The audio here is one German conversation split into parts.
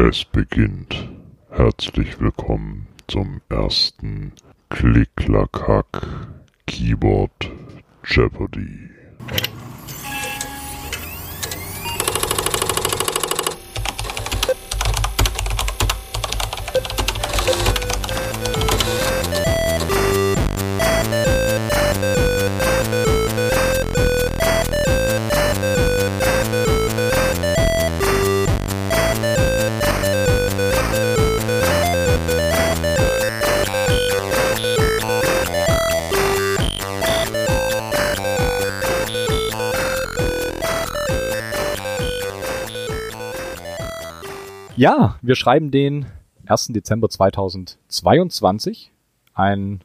Es beginnt. Herzlich willkommen zum ersten Klick-Klack-Hack Keyboard Jeopardy. Ja, wir schreiben den 1. Dezember 2022. Ein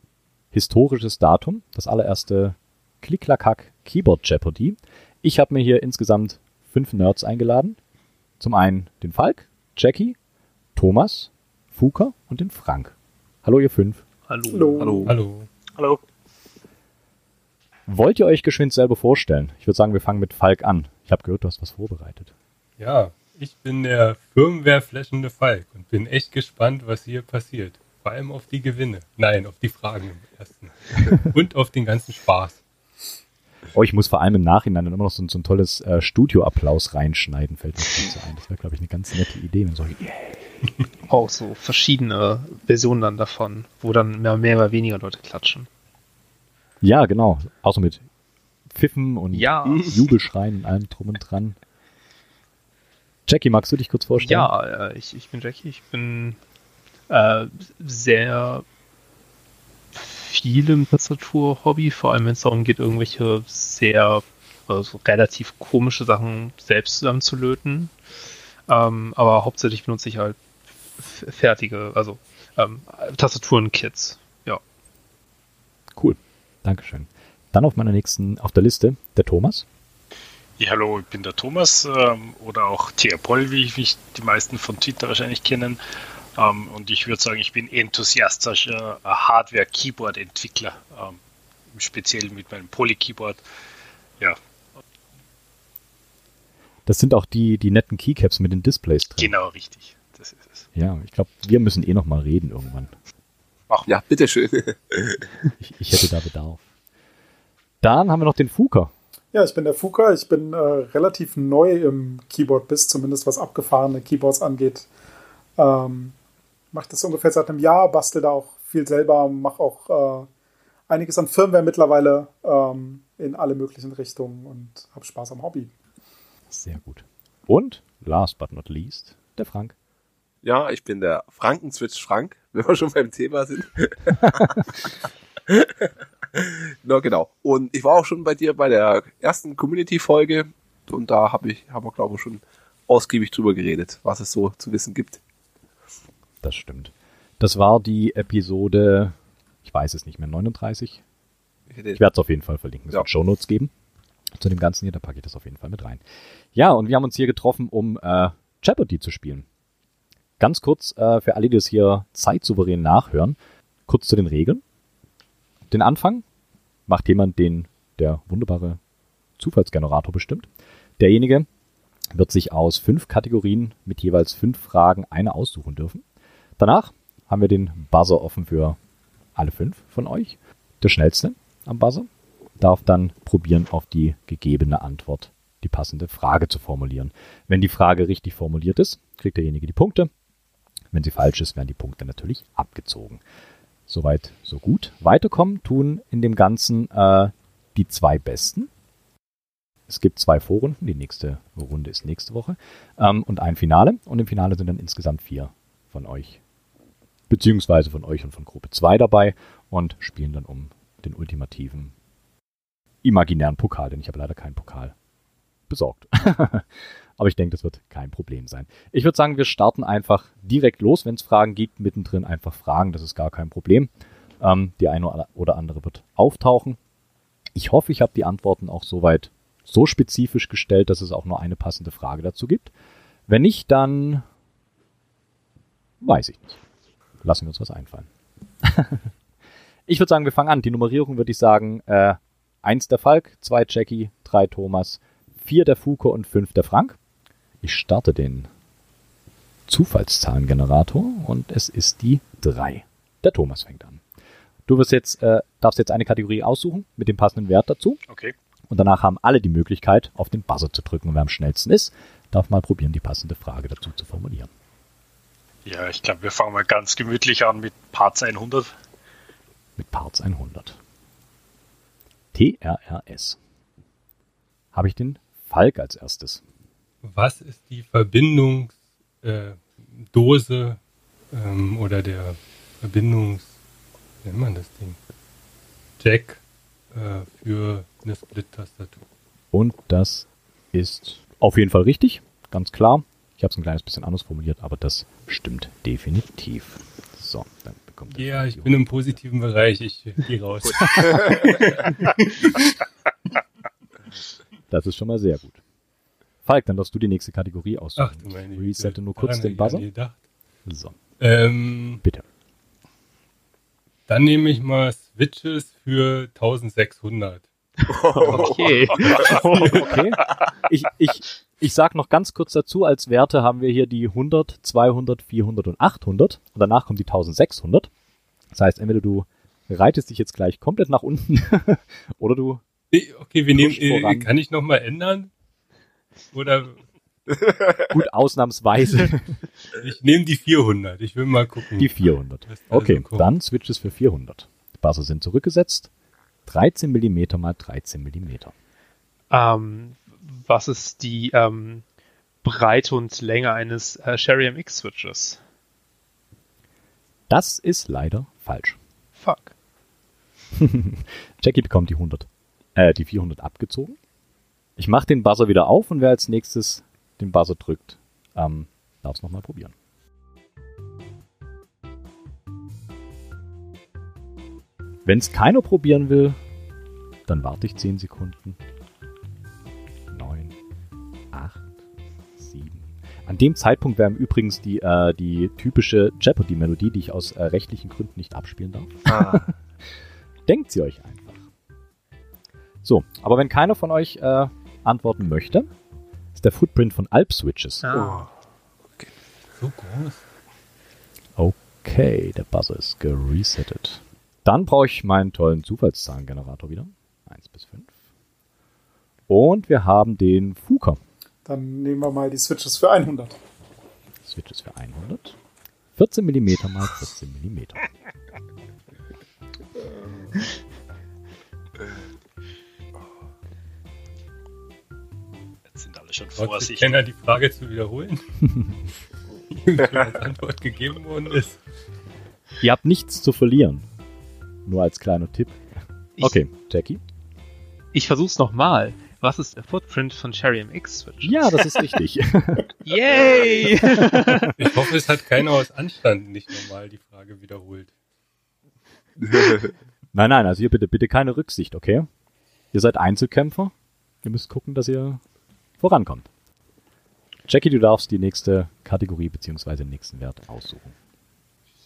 historisches Datum. Das allererste Klick-Klack-Hack Keyboard Jeopardy. Ich habe mir hier insgesamt fünf Nerds eingeladen. Zum einen den Falk, Jackie, Thomas, Fuka und den Frank. Hallo ihr fünf. Hallo. Hallo. Hallo. Hallo. Wollt ihr euch geschwind selber vorstellen? Ich würde sagen, wir fangen mit Falk an. Ich habe gehört, du hast was vorbereitet. Ja, ich bin der Firmware-flashende Falk und bin echt gespannt, was hier passiert. Vor allem auf die Gewinne. Nein, auf die Fragen im ersten. und auf den ganzen Spaß. Oh, ich muss vor allem im Nachhinein dann immer noch so, ein- so ein tolles äh, Studio-Applaus reinschneiden, fällt mir dazu ein. Das wäre, glaube ich, eine ganz nette Idee. Wenn so, yeah. auch so verschiedene Versionen dann davon, wo dann mehr, mehr oder weniger Leute klatschen. Ja, genau. Außer mit Pfiffen und Ja. Jubelschreien und allem drum und dran. Jackie, magst du dich kurz vorstellen? Ja, äh, ich, ich bin Jackie, ich bin äh, sehr viel im Tastatur-Hobby, vor allem wenn es darum geht, irgendwelche sehr, also relativ komische Sachen selbst zusammenzulöten. Ähm, aber hauptsächlich benutze ich halt fertige, also ähm, Tastaturen-Kits. Ja. Cool. Dankeschön. Dann auf meiner nächsten, auf der Liste, der Thomas. Ja, hallo, ich bin der Thomas ähm, oder auch Theopol, wie ich- wie ich die meisten von Twitter wahrscheinlich kennen. Ähm, und ich würde sagen, ich bin enthusiastischer äh, Hardware-Keyboard-Entwickler, ähm, speziell mit meinem Poly-Keyboard. Ja, Das sind auch die, die netten Keycaps mit den Displays drin. genau richtig. Das ist es. Ja, ich glaube, wir müssen eh noch mal reden irgendwann. Wir. Ja, bitteschön. Ich, ich hätte da Bedarf. Dann haben wir noch den Fuka. Ja, ich bin der Fuka. Ich bin äh, relativ neu im Keyboard-Biss, zumindest was abgefahrene Keyboards angeht. Ähm, mache das ungefähr seit einem Jahr, bastel da auch viel selber, mache auch äh, einiges an Firmware mittlerweile ähm, in alle möglichen Richtungen und habe Spaß am Hobby. Sehr gut. Und, last but not least, der Frank. Ja, ich bin der Frankenswitch Frank, wenn wir schon beim Thema sind. Na genau. Und ich war auch schon bei dir bei der ersten Community-Folge und da hab ich, haben wir glaube ich schon ausgiebig drüber geredet, was es so zu wissen gibt. Das stimmt. Das war die Episode, ich weiß es nicht mehr, 39. Ich hätte- Ich werde es auf jeden Fall verlinken. Es Ja. wird Shownotes geben. Zu dem Ganzen hier, da packe ich das auf jeden Fall mit rein. Ja, und wir haben uns hier getroffen, um äh, Jeopardy zu spielen. Ganz kurz, äh, für alle, die das hier zeitsouverän nachhören, kurz zu den Regeln. Den Anfang macht jemand, den der wunderbare Zufallsgenerator bestimmt. Derjenige wird sich aus fünf Kategorien mit jeweils fünf Fragen eine aussuchen dürfen. Danach haben wir den Buzzer offen für alle fünf von euch. Der schnellste am Buzzer darf dann probieren, auf die gegebene Antwort die passende Frage zu formulieren. Wenn die Frage richtig formuliert ist, kriegt derjenige die Punkte. Wenn sie falsch ist, werden die Punkte natürlich abgezogen. Soweit, so gut. Weiterkommen tun in dem Ganzen äh, die zwei Besten. Es gibt zwei Vorrunden. Die nächste Runde ist nächste Woche. Ähm, und ein Finale. Und im Finale sind dann insgesamt vier von euch. Beziehungsweise von euch und von Gruppe 2 dabei. Und spielen dann um den ultimativen imaginären Pokal. Denn ich habe leider keinen Pokal besorgt. Aber ich denke, das wird kein Problem sein. Ich würde sagen, wir starten einfach direkt los. Wenn es Fragen gibt, mittendrin einfach fragen. Das ist gar kein Problem. Ähm, die eine oder andere wird auftauchen. Ich hoffe, ich habe die Antworten auch soweit so spezifisch gestellt, dass es auch nur eine passende Frage dazu gibt. Wenn nicht, dann weiß ich nicht. Lassen wir uns was einfallen. ich würde sagen, wir fangen an. Die Nummerierung würde ich sagen, äh, eins der Falk, zwei Jackie, drei Thomas, vier der Fuko und fünf der Frank. Ich starte den Zufallszahlengenerator und es ist die 3. Der Thomas fängt an. Du wirst jetzt, äh, darfst jetzt eine Kategorie aussuchen mit dem passenden Wert dazu Okay. und danach haben alle die Möglichkeit, auf den Buzzer zu drücken. Und wer am schnellsten ist, darf mal probieren, die passende Frage dazu zu formulieren. Ja, ich glaube, wir fangen mal ganz gemütlich an mit Parts 100. Mit Parts 100. TRRS. Habe ich den Falk als erstes. Was ist die Verbindungsdose äh, Dose, ähm, oder der Verbindungs... Wie nennt man das Ding? Jack äh, für eine Split-Tastatur. Und das ist auf jeden Fall richtig, ganz klar. Ich habe es ein kleines bisschen anders formuliert, aber das stimmt definitiv. So, dann bekommt Ja, ich bin im positiven Bereich. Ich gehe raus. Das ist schon mal sehr gut. Falk, dann darfst du die nächste Kategorie aussuchen. Ach du meine Resette Güte, nur kurz den hab ich Buzzer. gar nicht gedacht. So, Ähm, bitte. dann nehme ich mal Switches für 1600. Okay. Okay. Ich, ich, ich sag noch ganz kurz dazu, als Werte haben wir hier die 100, 200, 400 und 800 und danach kommt die 1600. Das heißt, entweder du reitest dich jetzt gleich komplett nach unten oder du Okay, wir nehmen, äh, voran. kann ich nochmal ändern? Oder gut ausnahmsweise ich nehme die 400. Ich will mal gucken. die 400. Was da Okay, dann Switches für 400. Die Buzzer sind zurückgesetzt. 13 mm mal 13 mm. ähm, was ist die ähm, Breite und Länge eines äh, Sherry MX Switches? Das ist leider falsch. Fuck. Jackie bekommt die 100, äh, die 400 abgezogen. Ich mache den Buzzer wieder auf und wer als nächstes den Buzzer drückt, ähm, darf es nochmal probieren. Wenn es keiner probieren will, dann warte ich 10 Sekunden. 9, 8, 7. An dem Zeitpunkt wäre übrigens die, äh, die typische Jeopardy-Melodie, die ich aus äh, rechtlichen Gründen nicht abspielen darf. Ah, Denkt sie euch einfach. So, aber wenn keiner von euch äh, antworten möchte, ist der Footprint von Alp Switches. Ah. so groß. Okay, der Buzzer ist geresettet. Dann brauche ich meinen tollen Zufallszahlengenerator wieder. 1 bis 5. Und wir haben den Fuka. Dann nehmen wir mal die Switches für 100. Switches für 100. 14 mm mal 14 mm. schon Trotzdem vorsichtig. Kenner die Frage zu wiederholen. Die als Antwort gegeben worden ist. Ihr habt nichts zu verlieren. Nur als kleiner Tipp. Ich, Okay, Jackie. Ich versuch's nochmal. Was ist der Footprint von Sherry MX Switches? Ja, das ist richtig. Yay! Ich hoffe, es hat keiner aus Anstand nicht normal die Frage wiederholt. Nein, nein, also hier bitte, bitte keine Rücksicht, okay? Ihr seid Einzelkämpfer. Ihr müsst gucken, dass ihr vorankommt. Jackie, du darfst die nächste Kategorie bzw. den nächsten Wert aussuchen.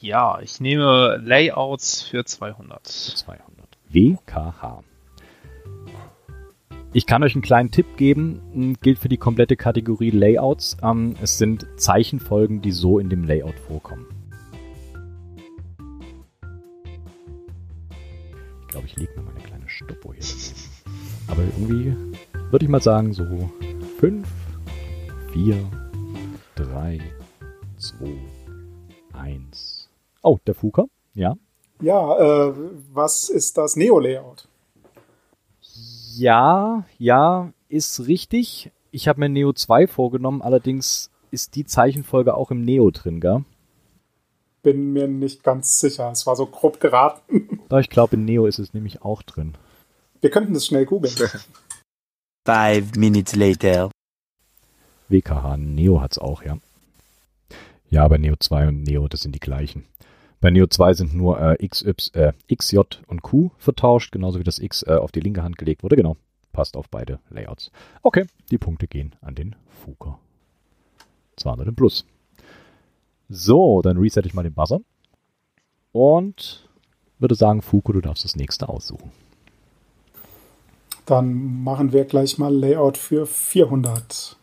ja, ich nehme Layouts für 200. 200. WKH. Ich kann euch einen kleinen Tipp geben, m, gilt für die komplette Kategorie Layouts. Ähm, es sind Zeichenfolgen, die so in dem Layout vorkommen. Ich glaube, ich lege mir mal eine kleine Stoppuhr hier. Aber irgendwie würde ich mal sagen, so 5, 4, 3, 2, 1. Oh, der Fuka, ja. Ja, äh, was ist das Neo-Layout? Ja, ja, ist richtig. Ich habe mir Neo 2 vorgenommen, allerdings ist die Zeichenfolge auch im Neo drin, gell? Bin mir nicht ganz sicher. Es war so grob geraten. Da ich glaube, in Neo ist es nämlich auch drin. Wir könnten das schnell googeln. Five minutes later. WKH, Neo hat's auch, ja. Ja, aber Neo 2 und Neo, das sind die gleichen. Bei Neo 2 sind nur äh, XY, äh, XJ und Q vertauscht, genauso wie das X äh, auf die linke Hand gelegt wurde. Genau, passt auf beide Layouts. Okay, die Punkte gehen an den Fuker. 200 im Plus. So, dann resette ich mal den Buzzer. Und würde sagen, Fuko, du darfst das nächste aussuchen. Dann machen wir gleich mal Layout für 400.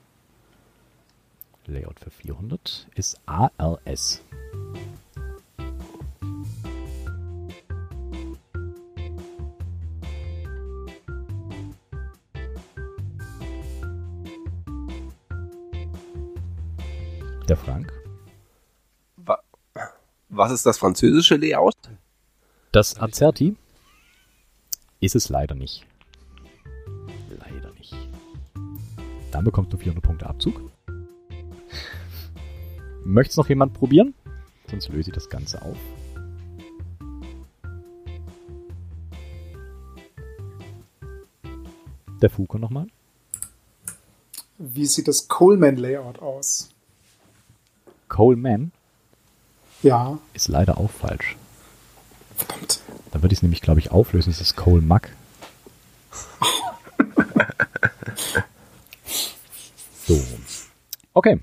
Layout für 400 ist ALS. Der Frank. Wa was ist das französische Layout? Das Azerti ist es leider nicht. Dann bekommst du 400 Punkte Abzug. Möchtest noch jemand probieren? Sonst löse ich das Ganze auf. Der Fuko nochmal. Wie sieht das Coleman-Layout aus? Coleman Ja, ist leider auch falsch. verdammt. Dann würde ich es nämlich, glaube ich, auflösen. Das ist Cole Mack. So. Okay.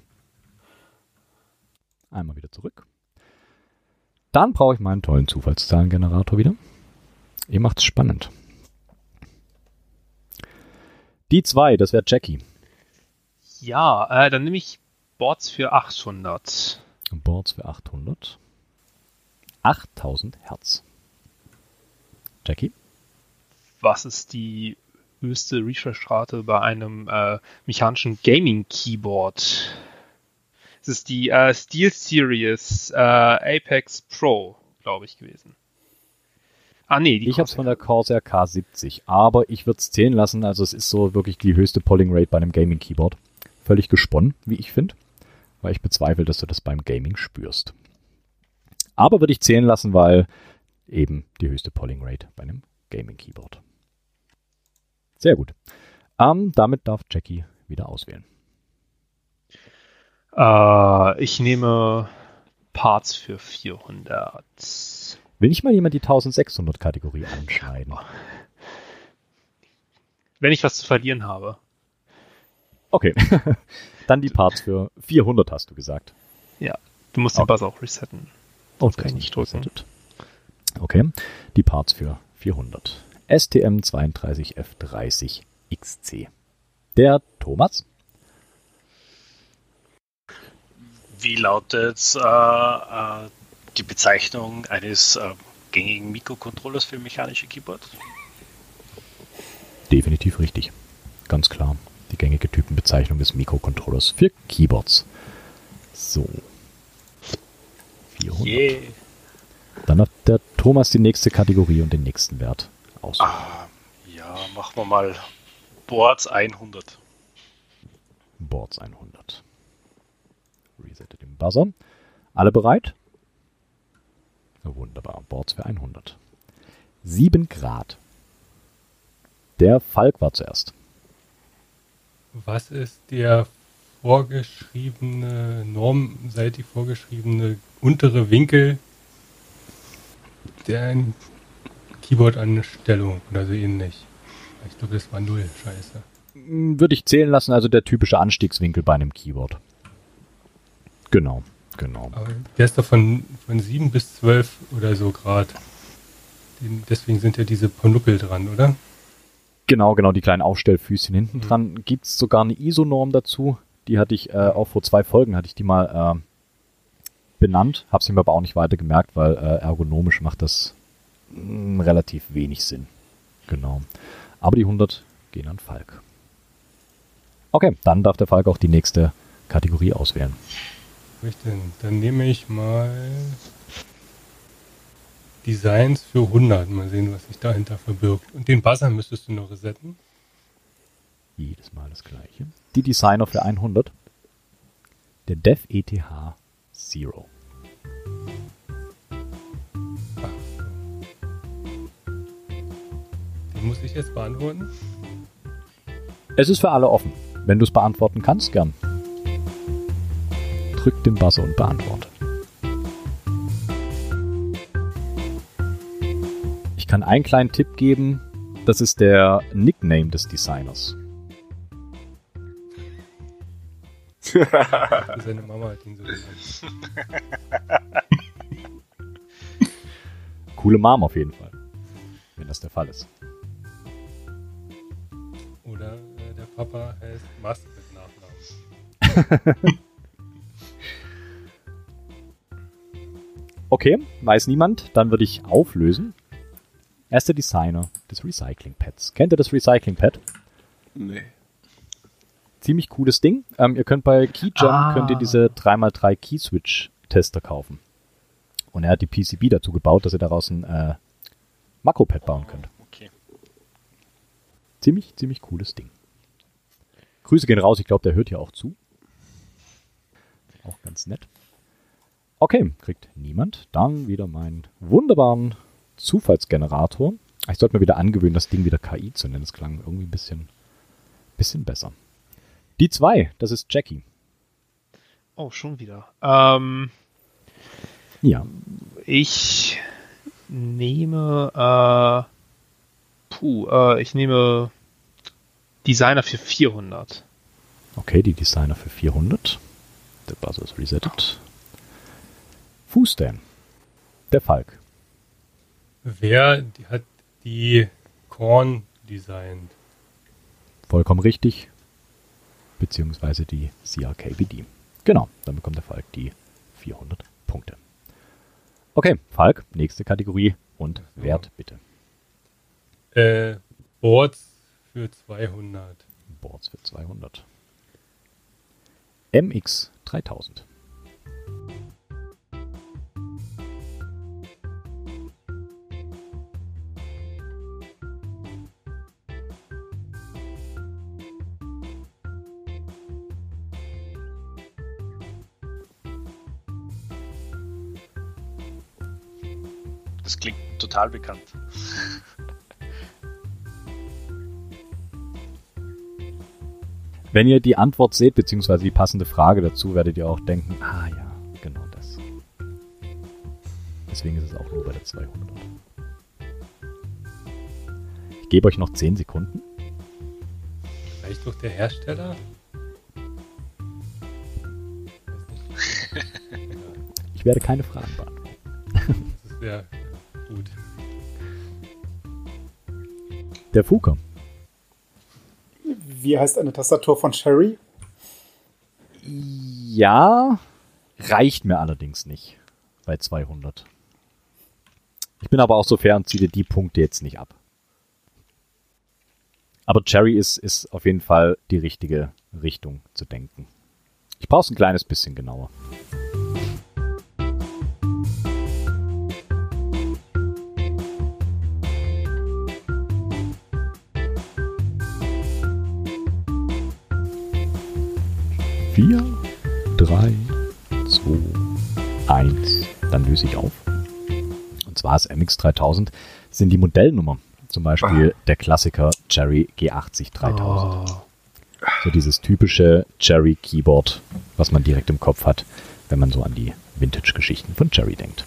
Einmal wieder zurück. Dann brauche ich meinen tollen Zufallszahlengenerator wieder. Ihr macht's spannend. Die zwei, das wäre Jackie. Ja, äh, dann nehme ich Boards für 800. Boards für 800. 8000 Hertz. Jackie? Was ist die höchste Refresh-Rate bei einem äh, mechanischen Gaming-Keyboard? Es ist die äh, Steel Series äh, Apex Pro, glaube ich, gewesen. Ah, nee, die Ich habe es von der Corsair K70, aber ich würde es zählen lassen. Also es ist so wirklich die höchste Polling Rate bei einem Gaming Keyboard. Völlig gesponnen, wie ich finde, weil ich bezweifle, dass du das beim Gaming spürst. Aber würde ich zählen lassen, weil eben die höchste Polling Rate bei einem Gaming Keyboard. Sehr gut. Ähm, damit darf Jackie wieder auswählen. Äh, ich nehme Parts für 400. Will nicht mal jemand die 1600 Kategorie anschneiden? Wenn ich was zu verlieren habe. Okay. Dann die Parts für 400 hast du gesagt. Du musst den Okay. Buzz auch resetten. Oh, kann ich nicht drücken. resettet. Okay, die Parts für 400. STM 32F30 XC. Der Thomas? Wie lautet äh, äh, die Bezeichnung eines äh, gängigen Mikrocontrollers für mechanische Keyboards? Definitiv richtig. Ganz klar. Die gängige Typenbezeichnung des Mikrocontrollers für Keyboards. So. 400. Yeah. Dann hat der Thomas die nächste Kategorie und den nächsten Wert aus. Ah, ja, machen wir mal Boards 100. Boards 100. Resette den Buzzer. Alle bereit? Wunderbar. Boards für 100. 7 Grad. Der Falk war zuerst. Was ist der vorgeschriebene, normseitig vorgeschriebene untere Winkel der Keyboard-Anstellung oder so ähnlich? Ich glaube, das war null. Scheiße. Hm, Würde ich zählen lassen, also der typische Anstiegswinkel bei einem Keyboard. Genau, genau. Aber der ist doch von, von 7 bis 12 oder so Grad. Deswegen sind ja diese Ponuckel dran, oder? Genau, genau, die kleinen Aufstellfüßchen hinten Mhm. dran. Gibt es sogar eine ISO-Norm dazu. Die hatte ich äh, auch vor zwei Folgen, hatte ich die mal äh, benannt. Habe sie mir aber auch nicht weiter gemerkt, weil äh, ergonomisch macht das mh, relativ wenig Sinn. Genau. Aber die 100 gehen an Falk. Okay, dann darf der Falk auch die nächste Kategorie auswählen. Richtig. Dann nehme ich mal Designs für 100. Mal sehen, was sich dahinter verbirgt. Und den Buzzer müsstest du noch resetten. Jedes Mal das gleiche. Die Designer für 100. Der Dev ETH Zero. Muss ich jetzt beantworten. Es ist für alle offen. Wenn du es beantworten kannst, gern. Drück den Buzzer und beantworte. Ich kann einen kleinen Tipp geben. Das ist der Nickname des Designers. Seine Mama hat ihn so genannt. Coole Mom auf jeden Fall. Wenn das der Fall ist. aber er Mast mit Nachnamen. okay, weiß niemand. Dann würde ich auflösen. Er ist der Designer des Recycling Pads. Kennt ihr das Recycling Pad? Nee. Ziemlich cooles Ding. Ähm, ihr könnt bei Keyjump ah. könnt ihr diese 3x3 Key Switch Tester kaufen. Und er hat die PCB dazu gebaut, dass ihr daraus ein äh, Makropad bauen könnt. Okay. Ziemlich, ziemlich cooles Ding. Grüße gehen raus, ich glaube, der hört hier auch zu. Auch ganz nett. Okay, kriegt niemand. Dann wieder meinen wunderbaren Zufallsgenerator. Ich sollte mir wieder angewöhnen, das Ding wieder KI zu nennen. Das klang irgendwie ein bisschen, bisschen besser. Die zwei, das ist Jackie. Oh, schon wieder. Ähm, Ja, ich nehme, äh, puh, äh, ich nehme Designer für 400. okay, die Designer für 400. Der Buzzer ist resettet. Fußdan. Der Falk. Wer die, hat die Korn designt? Vollkommen richtig. Beziehungsweise die CRKBD. Genau, dann bekommt der Falk die 400 Punkte. Okay, Falk, nächste Kategorie und Wert bitte. Äh, Boards für 200. Boards für 200. MX 3000. Das klingt total bekannt. Wenn ihr die Antwort seht, beziehungsweise die passende Frage dazu, werdet ihr auch denken, ah ja, genau das. Deswegen ist es auch nur bei der 200. Ich gebe euch noch 10 Sekunden. Vielleicht doch der Hersteller? Ich werde keine Fragen beantworten. Das ist ja gut. Der Fuker. Wie heißt eine Tastatur von Sherry? Ja, reicht mir allerdings nicht bei 200. Ich bin aber auch so fair und ziehe die Punkte jetzt nicht ab. Aber Cherry ist, ist auf jeden Fall die richtige Richtung zu denken. Ich brauche es ein kleines bisschen genauer. Vier, drei, zwei, eins. Dann löse ich auf. Und zwar ist MX3000 sind die Modellnummer. Zum Beispiel der Klassiker Cherry G80 3000. Oh, So dieses typische Cherry Keyboard, was man direkt im Kopf hat, wenn man so an die Vintage-Geschichten von Cherry denkt.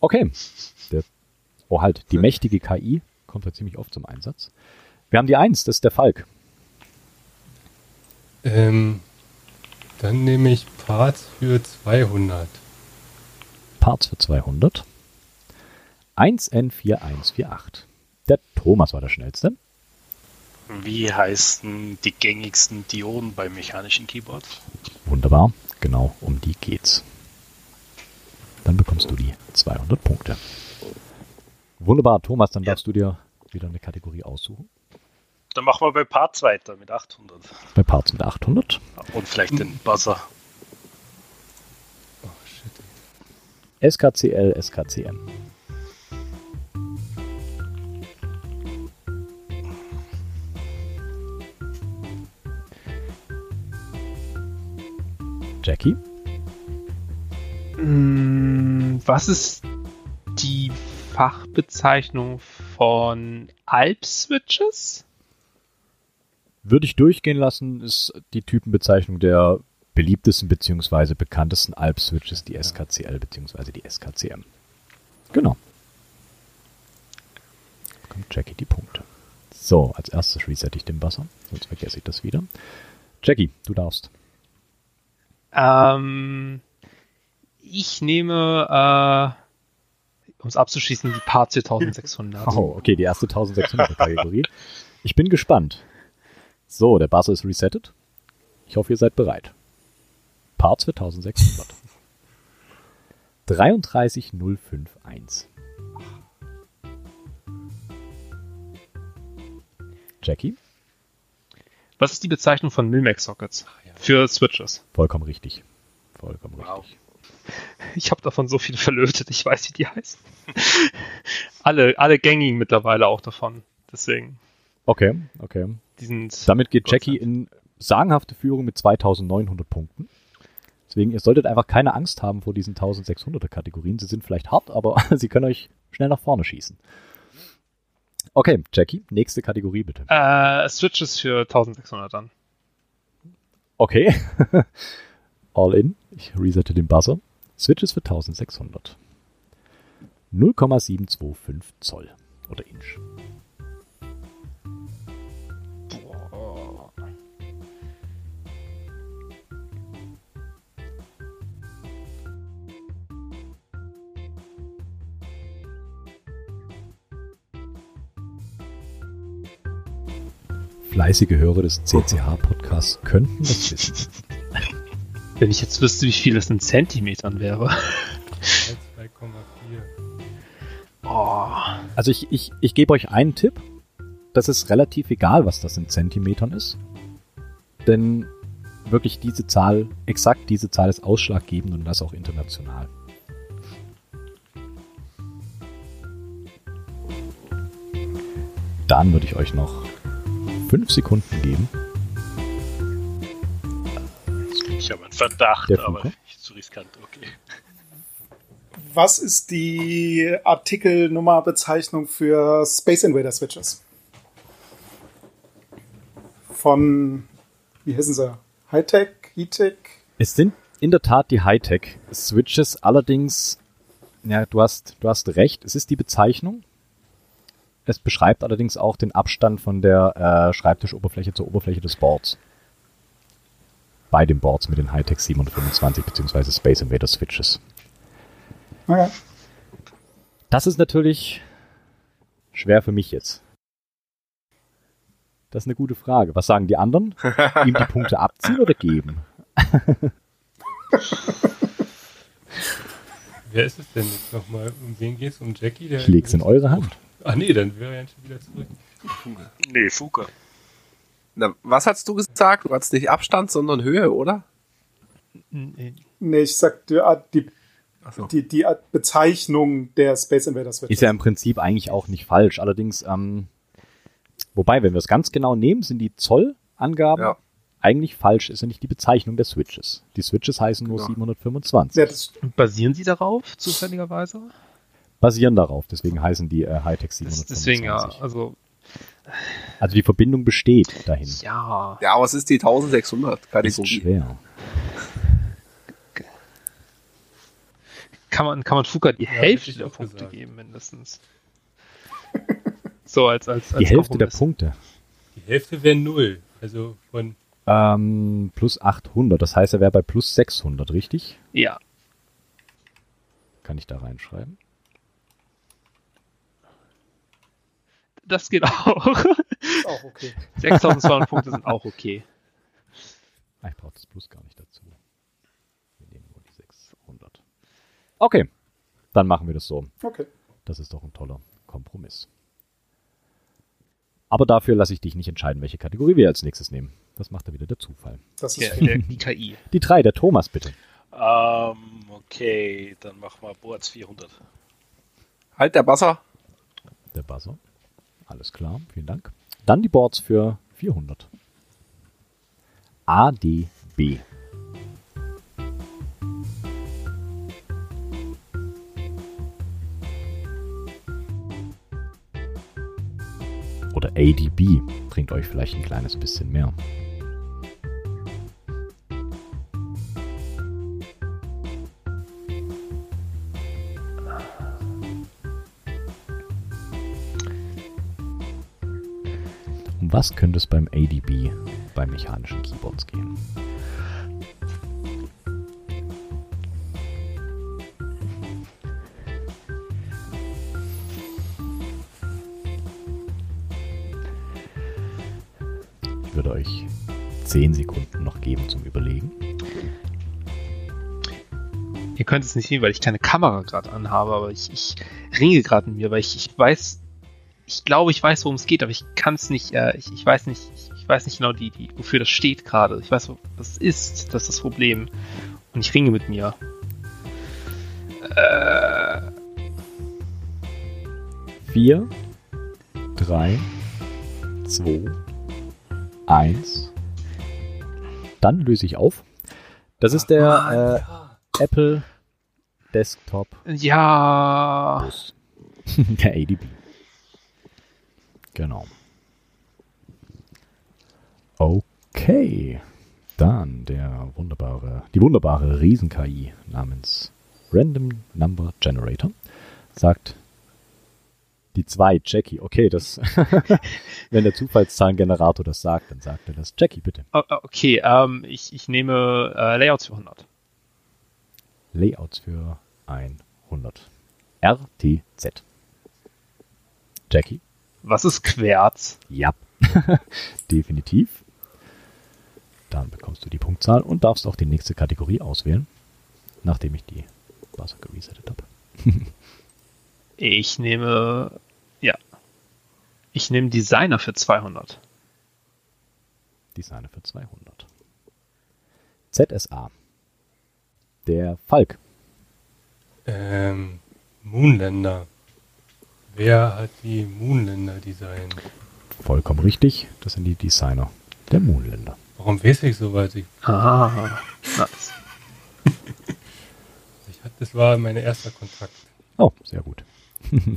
Okay. Der, oh halt, die mächtige KI kommt da ziemlich oft zum Einsatz. Wir haben die Eins, das ist der Falk. Ähm, dann nehme ich Parts für 200. Parts für 200. 1N4148. Der Thomas war der schnellste. Wie heißen die gängigsten Dioden bei mechanischen Keyboards? Wunderbar. Genau, um die geht's. Dann bekommst du die 200 Punkte. Wunderbar, Thomas, dann Ja. darfst du dir wieder eine Kategorie aussuchen. Dann machen wir bei Parts weiter mit 800. Bei Parts mit 800. Und vielleicht den Buzzer. Oh shit. SKCL, SKCM. Jackie? Mm, Was ist die Fachbezeichnung von Alp-Switches? Würde ich durchgehen lassen, ist die Typenbezeichnung der beliebtesten bzw. bekanntesten Alp-Switches die SKCL bzw. die SKCM. Genau. Kommt Jackie die Punkte. So, als erstes resette ich den Buzzer, sonst vergesse ich das wieder. Jackie, du darfst. Ähm, ich nehme, äh, um es abzuschließen, die Part 4600. Oh, okay, die erste 1600 Kategorie. Ich bin gespannt. So, der Buzzer ist resettet. Ich hoffe, ihr seid bereit. Parts für 1600. 33051. Jackie? Was ist die Bezeichnung von Milmax-Sockets für Switches? Vollkommen richtig. Vollkommen Wow. richtig. Ich habe davon so viele verlötet, ich weiß, wie die heißen. alle, alle gängigen mittlerweile auch davon. Deswegen, Okay, okay. Die sind. Damit geht Jackie in sagenhafte Führung mit 2900 Punkten. Deswegen, ihr solltet einfach keine Angst haben vor diesen 1600er Kategorien. Sie sind vielleicht hart, aber sie können euch schnell nach vorne schießen. Okay, Jackie, nächste Kategorie bitte. Äh, Switches für 1600 dann. Okay. All in. Ich resette den Buzzer. Switches für 1600. 0,725 Zoll oder Inch. Fleißige Hörer des CCH-Podcasts könnten das wissen. Wenn ich jetzt wüsste, wie viel es in Zentimetern wäre. 2,4. Oh. Also ich, ich, ich gebe euch einen Tipp. Das ist relativ egal, was das in Zentimetern ist. Denn wirklich diese Zahl, exakt diese Zahl ist ausschlaggebend und das auch international. Dann würde ich euch noch fünf Sekunden geben. Ich habe einen Verdacht, aber nicht zu riskant. Okay. Was ist die Artikelnummerbezeichnung für Space Invader Switches? Von, wie heißen sie? Hightech, Heatech? Es sind in der Tat die Hightech-Switches, allerdings, ja, du hast, du hast recht, es ist die Bezeichnung. Es beschreibt allerdings auch den Abstand von der äh, Schreibtischoberfläche zur Oberfläche des Boards. Bei den Boards mit den Hightech 725 bzw. Space Invader Switches. Okay. Das ist natürlich schwer für mich jetzt. Das ist eine gute Frage. Was sagen die anderen? Ihm die Punkte abziehen oder geben? Wer ist es denn jetzt nochmal? Um wen geht's? Um Jackie? Der Ich leg's in eure Hand. Ach nee, dann wäre er ja schon wieder zurück. Nee, Fuka. Na, was hast du gesagt? Du hattest nicht Abstand, sondern Höhe, oder? Nee, Nee, ich sag die, Art- die, die, Bezeichnung der Space Invader Switches. Ist ja im Prinzip eigentlich auch nicht falsch. Allerdings, ähm, wobei, wenn wir es ganz genau nehmen, sind die Zollangaben Ja. eigentlich falsch. Ist ja nicht die Bezeichnung der Switches. Die Switches heißen nur Genau. 725. ja, basieren die darauf, zufälligerweise? Basieren darauf. Deswegen heißen die äh, Hightech Das, 725. deswegen ja, also Also die Verbindung besteht dahin. ja. Ja, aber es ist die 1600 Ist Kategorie. schwer. Kann man, kann man Fuka die hätte Hälfte der Punkte gesagt. geben, mindestens. So, als, als, als Die Hälfte der. Punkte. Die Hälfte wäre null. Also von Ähm, plus 800. Das heißt, er wäre bei plus 600, richtig? Ja. Kann ich da reinschreiben? Das geht auch. ist auch okay. 6200 Punkte sind auch okay. Ich brauche das Plus gar nicht dazu. Wir nehmen nur die 600. Okay, dann machen wir das so. Okay. Das ist doch ein toller Kompromiss. Aber dafür lasse ich dich nicht entscheiden, welche Kategorie wir als nächstes nehmen. Das macht da wieder der Zufall. Das ist der, die KI. Die drei, der Thomas bitte. Ähm, okay, dann machen wir Boards 400. Halt der Basser. Der Buzzer. Alles klar, vielen Dank. Dann die Boards für 400. ADB. Oder ADB bringt euch vielleicht ein kleines bisschen mehr. Um was könnte es beim ADB bei mechanischen Keyboards gehen? Ich würde euch 10 Sekunden noch geben zum Überlegen. Ihr könnt es nicht sehen, weil ich keine Kamera gerade anhabe, aber ich, ich ringe gerade mit mir, weil ich, ich weiß, ich glaube, ich weiß, worum es geht, aber ich kann es nicht, äh, ich, ich weiß nicht, ich, ich weiß nicht genau, die, die, wofür das steht gerade. Ich weiß, was ist, das ist das Problem. Und ich ringe mit mir. Äh, 4, 3, 2, 1. Dann löse ich auf. Das ist der äh, Apple Desktop ja. Der ADB. Genau. Okay. Dann der wunderbare, die wunderbare Riesen-KI namens Random Number Generator sagt die 2, Jackie. Okay, das, wenn der Zufallszahlengenerator das sagt, dann sagt er das. Jackie, bitte. Okay, ähm, ich, ich nehme äh, Layouts für 100. Layouts für 100. RTZ. Jackie? Was ist Querz? Ja. Definitiv. Dann bekommst du die Punktzahl und darfst auch die nächste Kategorie auswählen, nachdem ich die Buzzer geresettet habe. Ich nehme, ja. Ich nehme Designer für 200. Designer für 200. ZSA. Der Falk. Ähm, Moonlander. Wer hat die Moonlander designt? Vollkommen richtig. Das sind die Designer der Moonländer. Warum weiß ich sowas? Ich, Ah, nice. ich hatte, das war mein erster Kontakt. Oh, sehr gut.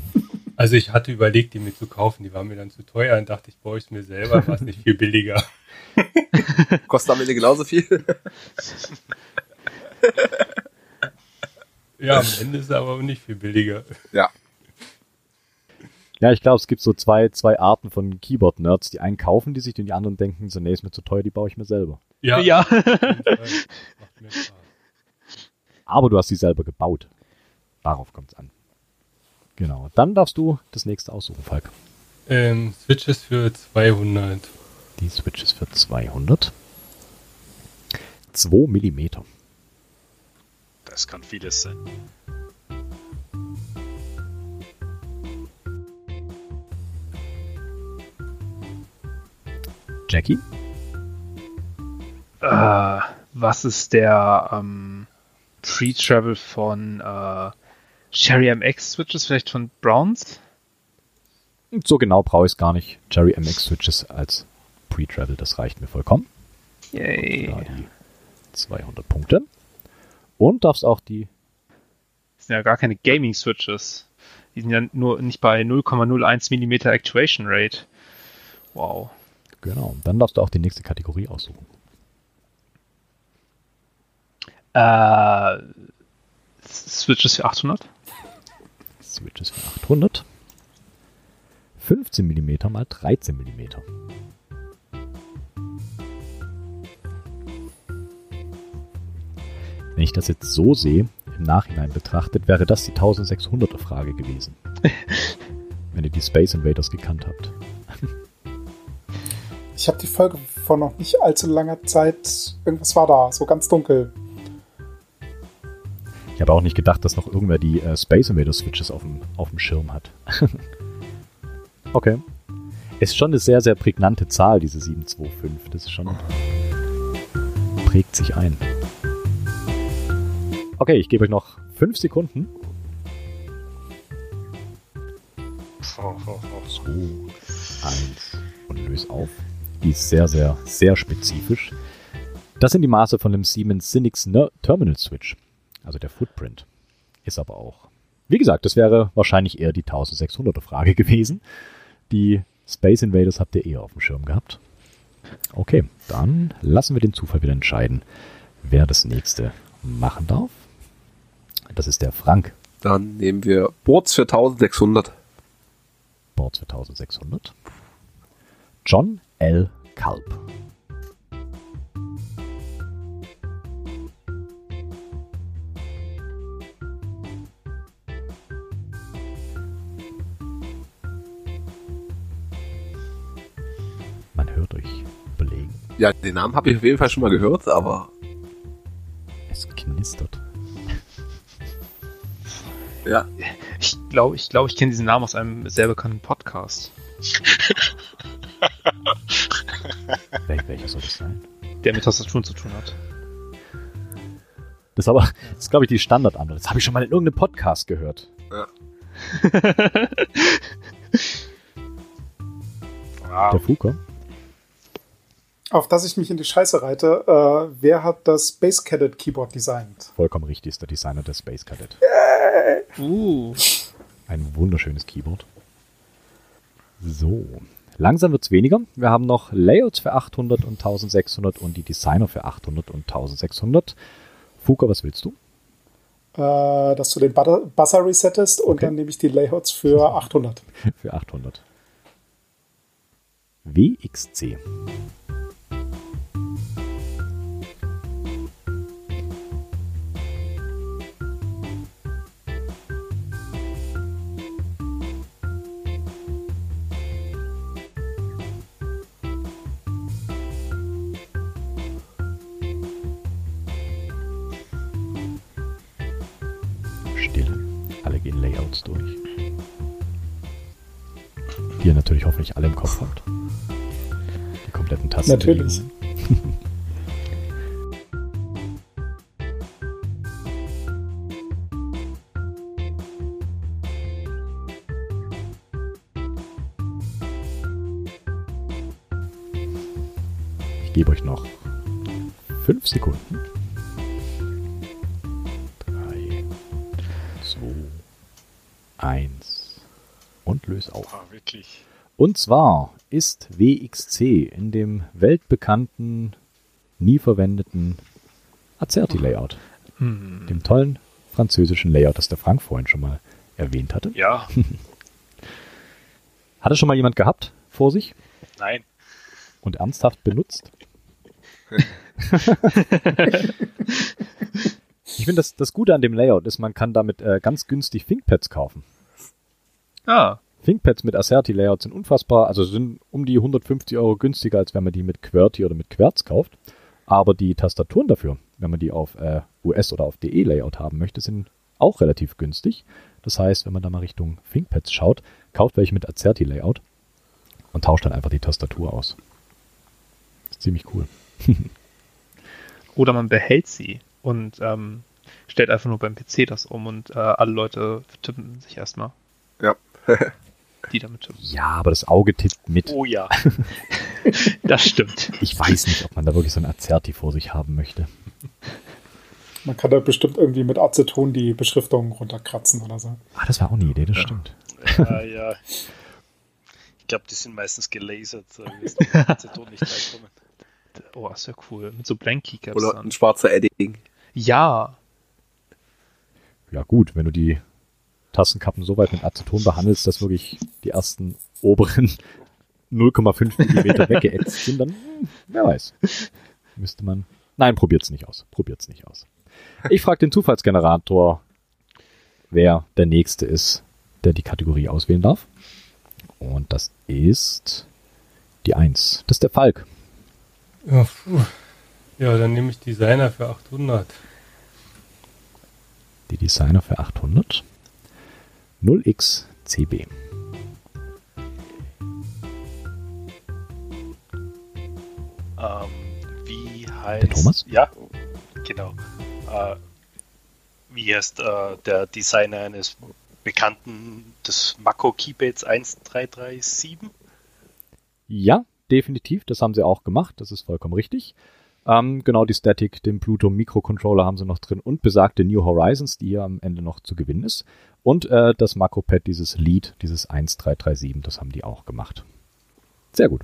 Also ich hatte überlegt, die mir zu kaufen. Die waren mir dann zu teuer und dachte, ich baue es mir selber, war es nicht viel billiger. Kostet am Ende genauso viel. Ja, am Ende ist es aber nicht viel billiger. ja. Ja, ich glaube, es gibt so zwei, zwei Arten von Keyboard-Nerds. Die einen kaufen die sich, und die anderen denken, so, nee, ist mir zu teuer, die baue ich mir selber. Ja, Ja. Aber du hast sie selber gebaut. Darauf kommt es an. Genau. Dann darfst du das nächste aussuchen, Falk. Ähm, Switches für 200. Die Switch ist für 200. 2 Millimeter. Das kann vieles sein. Jackie? Äh, was ist der ähm, Pre-Travel von äh, Cherry MX Switches, vielleicht von Browns? So genau brauche ich es gar nicht. Cherry MX Switches als Pre-Travel, das reicht mir vollkommen. Yay. Da die 200 Punkte. Und darfst auch die Das sind ja gar keine Gaming Switches. Die sind ja nur nicht bei 0,01 mm Actuation Rate. Wow. Genau. Dann darfst du auch die nächste Kategorie aussuchen. Äh, Switches für 800? Switches für 800. 15 mm mal 13 mm. Wenn ich das jetzt so sehe, im Nachhinein betrachtet, wäre das die 1600er Frage gewesen. Wenn ihr die Space Invaders gekannt habt. Ich habe die Folge vor noch nicht allzu langer Zeit. Irgendwas war da, so ganz dunkel. Ich habe auch nicht gedacht, dass noch irgendwer die äh, Space Invader Switches auf dem, auf dem Schirm hat. okay. Ist schon eine sehr, sehr prägnante Zahl, diese 725. Das ist schon. prägt sich ein. Okay, ich gebe euch noch 5 Sekunden. 2, 1 und löse auf. Die ist sehr, sehr, sehr spezifisch. Das sind die Maße von dem Siemens Synix Terminal Switch. Also der Footprint. Ist aber auch. Wie gesagt, das wäre wahrscheinlich eher die 1600er Frage gewesen. Die Space Invaders habt ihr eher auf dem Schirm gehabt. Okay, dann lassen wir den Zufall wieder entscheiden, wer das nächste machen darf. Das ist der Frank. Dann nehmen wir Boards für 1600. Boards für 1600. John L. Kalb. Man hört euch überlegen. Ja, den Namen habe ich auf jeden Fall schon mal gehört, aber Es knistert. Ja. Ich glaube, ich, glaub, ich kenne diesen Namen aus einem sehr bekannten Podcast, Wel welcher soll das sein? der mit Tastaturen zu tun hat. Das ist aber, das ist glaube ich die Standardantwort. Das habe ich schon mal in irgendeinem Podcast gehört. Wow. Der Fuka? Auf das ich mich in die Scheiße reite, äh, wer hat das Space Cadet Keyboard designt? Vollkommen richtig, ist der Designer des Space Cadet. Uh. Ein wunderschönes Keyboard. So, langsam wird's weniger. Wir haben noch Layouts für 800 und 1600 und die Designer für 800 und 1600. Fuka, was willst du? Äh, dass du den Buzzer resettest und Okay. dann nehme ich die Layouts für 800. Für 800. WXC. Hoffentlich alle im Kopf habt. Die kompletten Tasten. Natürlich. Ich gebe euch noch fünf Sekunden. Drei, zwei, eins und löse auf. Ah, wirklich. Und zwar ist WXC in dem weltbekannten, nie verwendeten Acerti-Layout, Hm. dem tollen französischen Layout, das der Frank vorhin schon mal erwähnt hatte. Ja, Hat es schon mal jemand gehabt vor sich nein. und ernsthaft benutzt? ich finde, das, das Gute an dem Layout ist, man kann damit äh, ganz günstig ThinkPads kaufen. Ah, ThinkPads mit Acerti-Layout sind unfassbar, also sind um die 150 Euro günstiger, als wenn man die mit QWERTY oder mit Querz kauft. Aber die Tastaturen dafür, wenn man die auf äh, US- oder auf DE-Layout haben möchte, sind auch relativ günstig. Das heißt, wenn man da mal Richtung ThinkPads schaut, kauft welche mit Acerti-Layout und tauscht dann einfach die Tastatur aus. Das ist ziemlich cool. oder man behält sie und ähm, stellt einfach nur beim PC das um und äh, alle Leute tippen sich erstmal, Ja. die damit. Ja, aber das Auge tippt mit. Oh ja. Das stimmt. Ich weiß nicht, ob man da wirklich so ein Acerti vor sich haben möchte. Man kann da bestimmt irgendwie mit Aceton die Beschriftung runterkratzen oder so. Ah, das war auch eine Idee, das stimmt. ja, ja. Ich glaube, die sind meistens gelasert, dass die Aceton nicht reinkommen. Oh, ist ja cool. Mit so Blank Keycaps Oder dann. ein schwarzer Edding. Ja, Ja gut, wenn du die Tassenkappen so weit mit Aceton behandelst, dass wirklich die ersten oberen 0,5 Millimeter weggeätzt sind, dann hm, wer weiß. Müsste man. Nein, probiert's nicht aus. Probiert's nicht aus. Ich frage den Zufallsgenerator, wer der nächste ist, der die Kategorie auswählen darf. Und das ist die 1. Das ist der Falk. Ja, ja, dann nehme ich Designer für 800. Die Designer für 800. 0xCB. Ähm, wie heißt. Der Thomas? Ja, genau. Äh, wie heißt äh, der Designer eines bekannten des Mako Keypads 1337? Ja, definitiv. Das haben sie auch gemacht. Das ist vollkommen richtig. Ähm, genau, die Static, den Pluto Microcontroller haben sie noch drin und besagte New Horizons, die hier am Ende noch zu gewinnen ist. Und äh, das Makropad, dieses Lead, dieses 1337, das haben die auch gemacht. Sehr gut.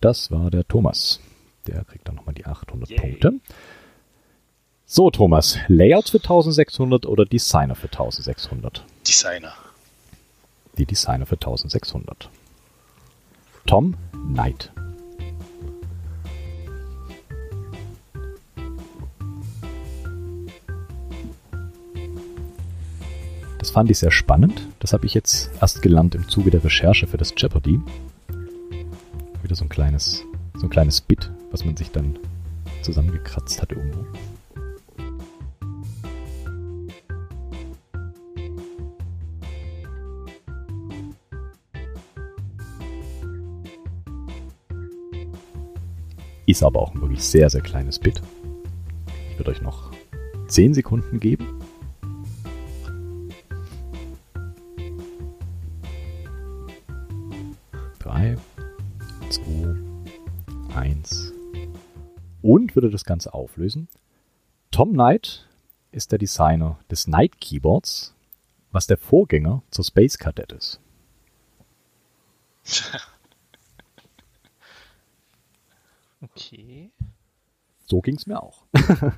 Das war der Thomas. Der kriegt dann nochmal die 800 Yay. Punkte. So, Thomas, Layouts für 1600 oder Designer für 1600? Designer. Die Designer für 1600. Tom Knight. Das fand ich sehr spannend. Das habe ich jetzt erst gelernt im Zuge der Recherche für das Jeopardy. Wieder so ein kleines, so ein kleines Bit, was man sich dann zusammengekratzt hat irgendwo. Ist aber auch ein wirklich sehr, sehr kleines Bit. Ich würde euch noch 10 Sekunden geben. Und würde das Ganze auflösen. Tom Knight ist der Designer des Knight Keyboards, was der Vorgänger zur Space Cadet ist. Okay. So ging es mir auch.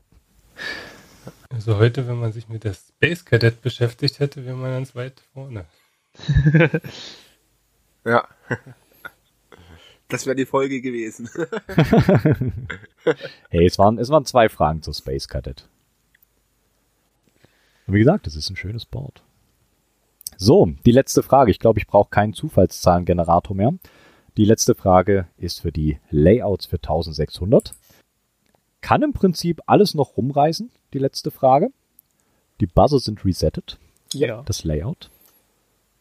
Also heute, wenn man sich mit der Space Cadet beschäftigt hätte, wäre man ganz weit vorne. Ja. Das wäre die Folge gewesen. Hey, es waren, es waren zwei Fragen zur Space Cadet. Und wie gesagt, es ist ein schönes Board. So, die letzte Frage. Ich glaube, ich brauche keinen Zufallszahlengenerator mehr. Die letzte Frage ist für die Layouts für 1600. Kann im Prinzip alles noch rumreißen, die letzte Frage. Die Buzzer sind resettet, Ja. das Layout.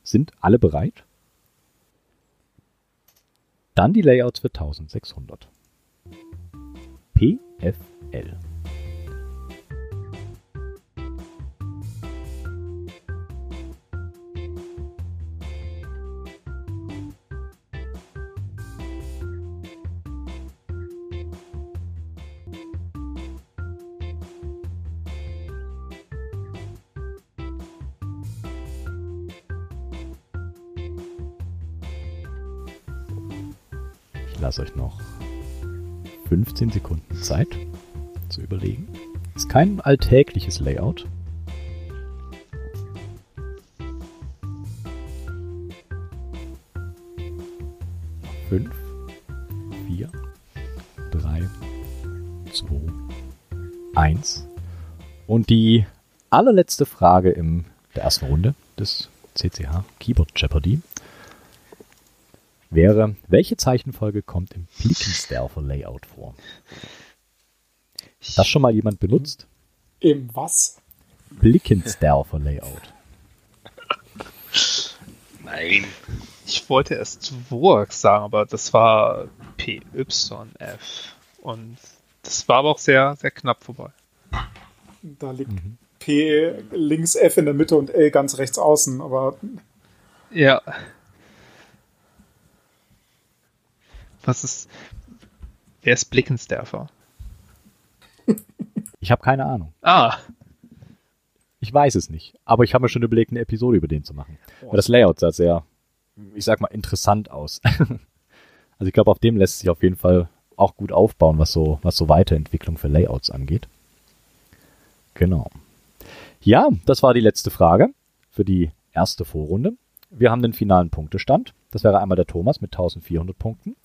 Sind alle bereit? Dann die Layouts für 1600. PFL. Ich lasse euch noch 15 Sekunden Zeit zu überlegen. Ist kein alltägliches Layout. Fünf, vier, drei, zwei, eins. Und die allerletzte Frage in der ersten Runde des CCH Keyboard Jeopardy wäre, welche Zeichenfolge kommt im Blickensderfer Layout vor? Das schon mal jemand benutzt? Im was? Blickensderfer Layout. Nein. Ich wollte erst Works sagen, aber das war PYF. Und das war aber auch sehr, sehr knapp vorbei. Da liegt P links F in der Mitte und L ganz rechts außen, aber Ja. Was ist. Wer ist Blickensderfer? Ich habe keine Ahnung. Ah, Ich weiß es nicht. Aber ich habe mir schon überlegt, eine Episode über den zu machen. Weil das Layout sah sehr, ich sag mal, interessant aus. also ich glaube, auf dem lässt sich auf jeden Fall auch gut aufbauen, was so, was so Weiterentwicklung für Layouts angeht. Genau. Ja, das war die letzte Frage für die erste Vorrunde. Wir haben den finalen Punktestand. Das wäre einmal der Thomas mit 1400 Punkten,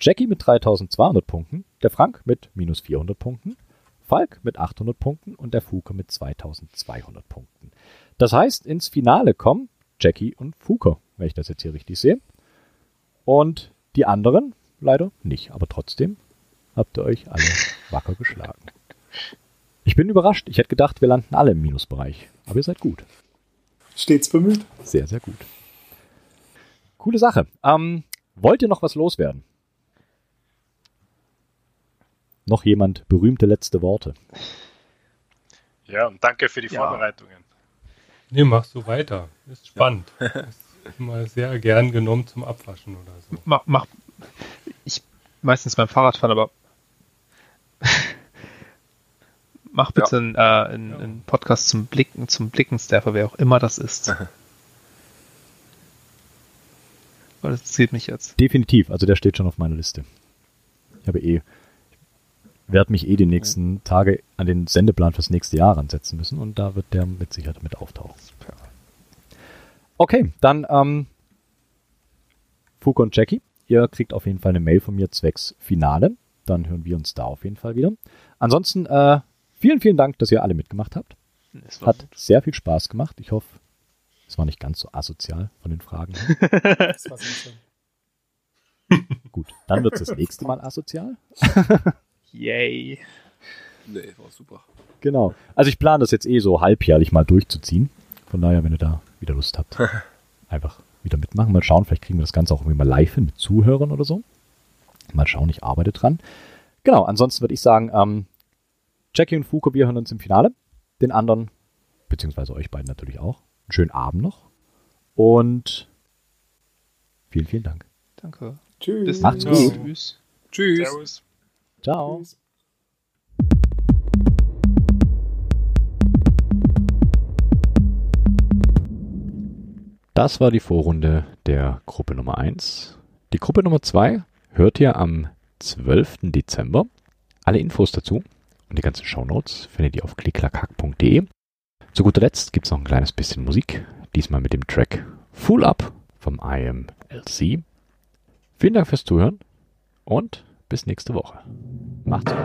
Jackie mit 3200 Punkten, der Frank mit minus 400 Punkten, Falk mit 800 Punkten und der Fuke mit 2200 Punkten. Das heißt, ins Finale kommen Jackie und Fuke, wenn ich das jetzt hier richtig sehe. Und die anderen leider nicht, aber trotzdem habt ihr euch alle wacker geschlagen. Ich bin überrascht. Ich hätte gedacht, wir landen alle im Minusbereich. Aber ihr seid gut. stets bemüht. Sehr, sehr gut. Coole Sache. Ähm, wollt ihr noch was loswerden? Noch jemand berühmte letzte Worte? Ja, und danke für die Ja. Vorbereitungen. Nee, mach so weiter. Ist spannend. Ist immer sehr gern genommen zum Abwaschen oder so. mach, mach. Ich meistens beim Fahrradfahren, aber. mach bitte einen, äh, einen, einen Podcast zum Blicken, zum Blickensderfer, wer auch immer das ist. Weil das zieht mich jetzt. Definitiv. Also der steht schon auf meiner Liste. Ich habe eh, werde mich eh die nächsten Tage an den Sendeplan fürs nächste Jahr ransetzen müssen und da wird der mit Sicherheit mit auftauchen. Okay, dann ähm, Fuko und Jackie, ihr kriegt auf jeden Fall eine Mail von mir zwecks Finale. Dann hören wir uns da auf jeden Fall wieder. Ansonsten äh, vielen, vielen Dank, dass ihr alle mitgemacht habt. Es war Hat sehr viel Spaß gemacht. Ich hoffe, es war nicht ganz so asozial von den Fragen. Das war. Gut, dann wird es das nächste Mal asozial. Yay. Nee, war super. Genau. Also ich plane das jetzt eh so halbjährlich mal durchzuziehen. Von daher, wenn ihr da wieder Lust habt, einfach wieder mitmachen. Mal schauen, vielleicht kriegen wir das Ganze auch irgendwie mal live hin mit Zuhörern oder so. Mal schauen, ich arbeite dran. Genau, ansonsten würde ich sagen, ähm, Jackie und Fuko, wir hören uns im Finale. Den anderen, beziehungsweise euch beiden natürlich auch. Einen schönen Abend noch. Und vielen, vielen Dank. Danke. Tschüss. Macht's gut. Tschüss. Tschüss. Servus. Ciao. Tschüss. Das war die Vorrunde der Gruppe Nummer 1. Die Gruppe Nummer 2 hört ihr am 12. Dezember. Alle Infos dazu und die ganzen Shownotes findet ihr auf klicklackhack.de. Zu guter Letzt gibt es noch ein kleines bisschen Musik, diesmal mit dem Track Full Up vom IMLC. Vielen Dank fürs Zuhören und bis nächste Woche. Macht's gut.